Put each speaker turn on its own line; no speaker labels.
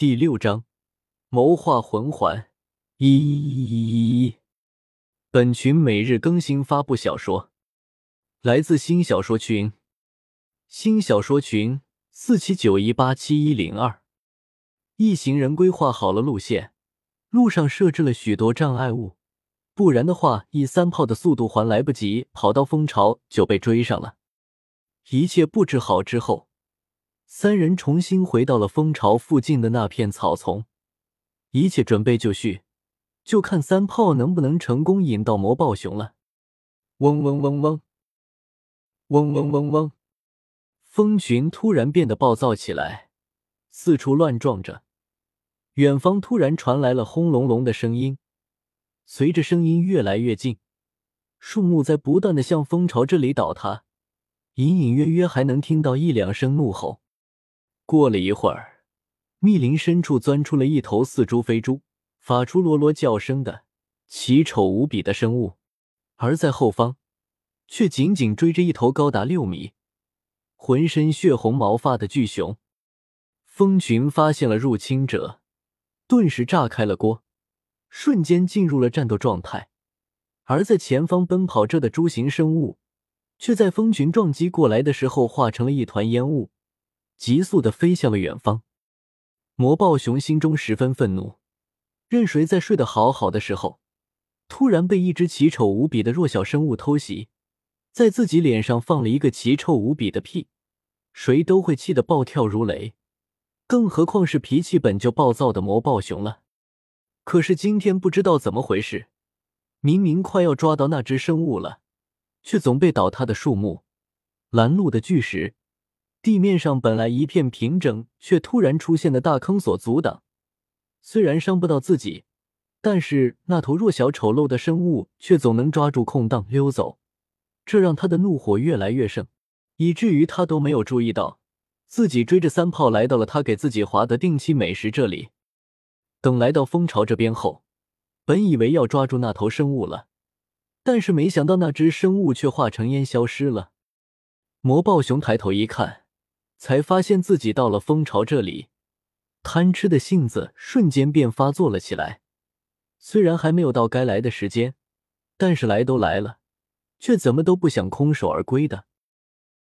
第六章谋划魂环一一一一一。本群每日更新发布小说，来自新小说群，新小说群四七九一八七一零二。一行人规划好了路线，路上设置了许多障碍物，不然的话，以三炮的速度还来不及跑到蜂巢就被追上了。一切布置好之后。三人重新回到了蜂巢附近的那片草丛，一切准备就绪，就看三炮能不能成功引到魔豹熊了。嗡嗡嗡嗡，嗡嗡嗡嗡，蜂群突然变得暴躁起来，四处乱撞着。远方突然传来了轰隆隆的声音，随着声音越来越近，树木在不断的向蜂巢这里倒塌，隐隐约约还能听到一两声怒吼。过了一会儿，密林深处钻出了一头似猪非猪、发出啰啰叫声的奇丑无比的生物，而在后方，却紧紧追着一头高达六米、浑身血红毛发的巨熊。蜂群发现了入侵者，顿时炸开了锅，瞬间进入了战斗状态。而在前方奔跑着的猪形生物，却在蜂群撞击过来的时候化成了一团烟雾。急速的飞向了远方，魔豹熊心中十分愤怒。任谁在睡得好好的时候，突然被一只奇丑无比的弱小生物偷袭，在自己脸上放了一个奇臭无比的屁，谁都会气得暴跳如雷。更何况是脾气本就暴躁的魔豹熊了。可是今天不知道怎么回事，明明快要抓到那只生物了，却总被倒塌的树木、拦路的巨石。地面上本来一片平整，却突然出现的大坑所阻挡。虽然伤不到自己，但是那头弱小丑陋的生物却总能抓住空档溜走，这让他的怒火越来越盛，以至于他都没有注意到自己追着三炮来到了他给自己划的定期美食这里。等来到蜂巢这边后，本以为要抓住那头生物了，但是没想到那只生物却化成烟消失了。魔豹熊抬头一看。才发现自己到了蜂巢这里，贪吃的性子瞬间便发作了起来。虽然还没有到该来的时间，但是来都来了，却怎么都不想空手而归的。